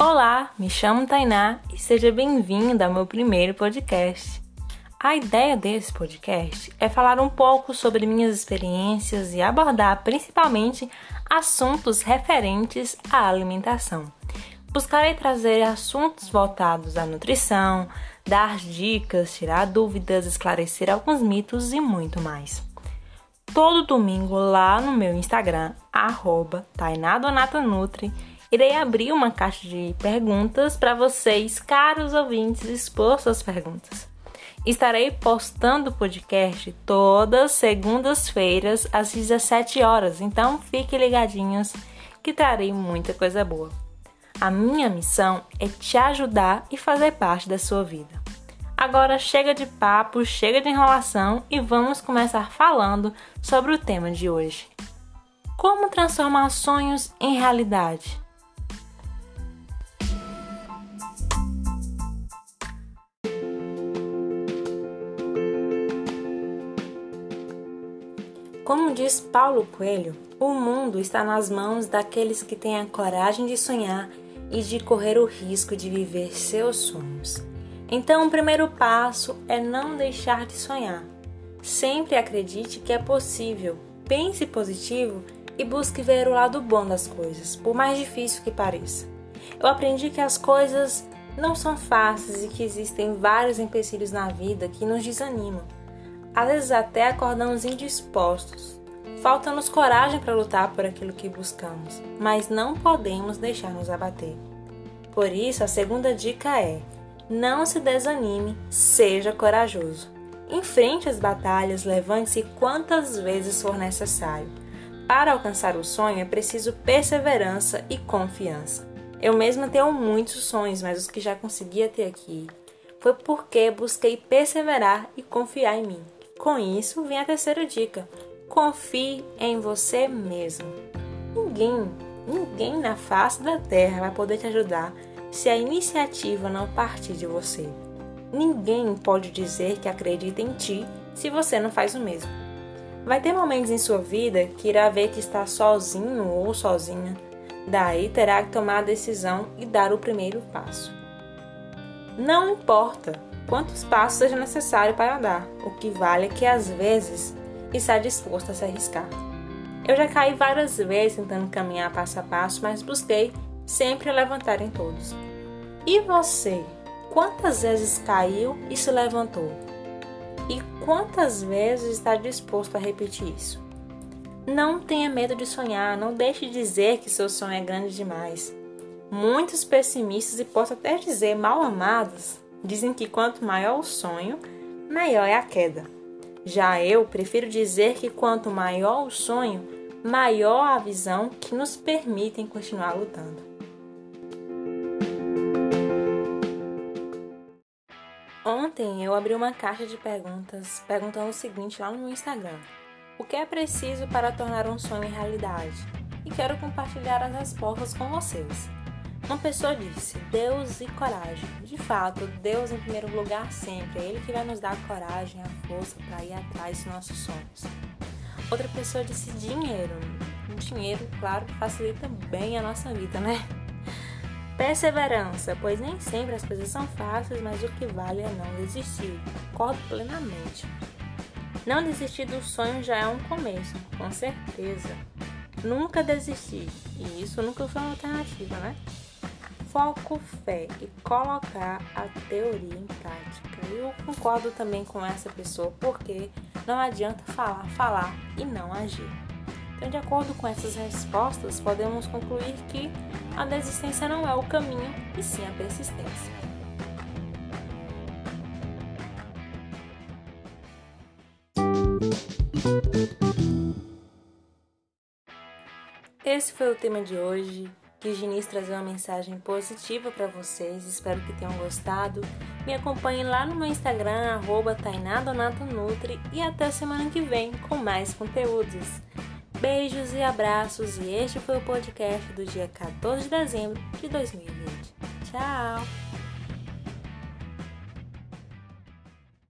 Olá, me chamo Tainá e seja bem-vindo ao meu primeiro podcast. A ideia desse podcast é falar um pouco sobre minhas experiências e abordar principalmente assuntos referentes à alimentação. Buscarei trazer assuntos voltados à nutrição, dar dicas, tirar dúvidas, esclarecer alguns mitos e muito mais. Todo domingo lá no meu Instagram, arroba Tainadonatanutri, irei abrir uma caixa de perguntas para vocês, caros ouvintes, expor suas perguntas. Estarei postando o podcast todas segundas-feiras às 17 horas, então fiquem ligadinhos que trarei muita coisa boa. A minha missão é te ajudar e fazer parte da sua vida. Agora chega de papo, chega de enrolação e vamos começar falando sobre o tema de hoje. Como transformar sonhos em realidade? Como diz Paulo Coelho, o mundo está nas mãos daqueles que têm a coragem de sonhar e de correr o risco de viver seus sonhos. Então, o primeiro passo é não deixar de sonhar. Sempre acredite que é possível, pense positivo e busque ver o lado bom das coisas, por mais difícil que pareça. Eu aprendi que as coisas não são fáceis e que existem vários empecilhos na vida que nos desanimam. Às vezes até acordamos indispostos. Falta-nos coragem para lutar por aquilo que buscamos, mas não podemos deixar nos abater. Por isso, a segunda dica é: não se desanime, seja corajoso. Enfrente as batalhas, levante-se quantas vezes for necessário. Para alcançar o sonho é preciso perseverança e confiança. Eu mesma tenho muitos sonhos, mas os que já conseguia ter aqui foi porque busquei perseverar e confiar em mim. Com isso, vem a terceira dica: confie em você mesmo. Ninguém, ninguém na face da terra vai poder te ajudar se a iniciativa não partir de você. Ninguém pode dizer que acredita em ti se você não faz o mesmo. Vai ter momentos em sua vida que irá ver que está sozinho ou sozinha. Daí terá que tomar a decisão e dar o primeiro passo. Não importa quantos passos seja necessário para andar, o que vale é que às vezes está disposto a se arriscar. Eu já caí várias vezes tentando caminhar passo a passo, mas busquei sempre levantar em todos. E você? Quantas vezes caiu e se levantou? E quantas vezes está disposto a repetir isso? Não tenha medo de sonhar, não deixe de dizer que seu sonho é grande demais. Muitos pessimistas e posso até dizer mal amados dizem que quanto maior o sonho, maior é a queda. Já eu prefiro dizer que quanto maior o sonho, maior a visão que nos permitem continuar lutando. Ontem eu abri uma caixa de perguntas perguntando o seguinte lá no meu Instagram: O que é preciso para tornar um sonho realidade? E quero compartilhar as respostas com vocês. Uma pessoa disse: Deus e coragem. De fato, Deus em primeiro lugar sempre. É Ele que vai nos dar a coragem, a força para ir atrás dos nossos sonhos. Outra pessoa disse: Dinheiro. O dinheiro, claro, facilita bem a nossa vida, né? Perseverança, pois nem sempre as coisas são fáceis, mas o que vale é não desistir. Concordo plenamente. Não desistir do sonho já é um começo, com certeza. Nunca desistir, e isso nunca foi uma alternativa, né? Foco, fé e colocar a teoria em prática. Eu concordo também com essa pessoa, porque não adianta falar, falar e não agir. Então, de acordo com essas respostas, podemos concluir que a desistência não é o caminho, e sim a persistência. Esse foi o tema de hoje. Quis trazer uma mensagem positiva para vocês. Espero que tenham gostado. Me acompanhem lá no meu Instagram, arroba e até semana que vem com mais conteúdos. Beijos e abraços, e este foi o podcast do dia 14 de dezembro de 2020. Tchau!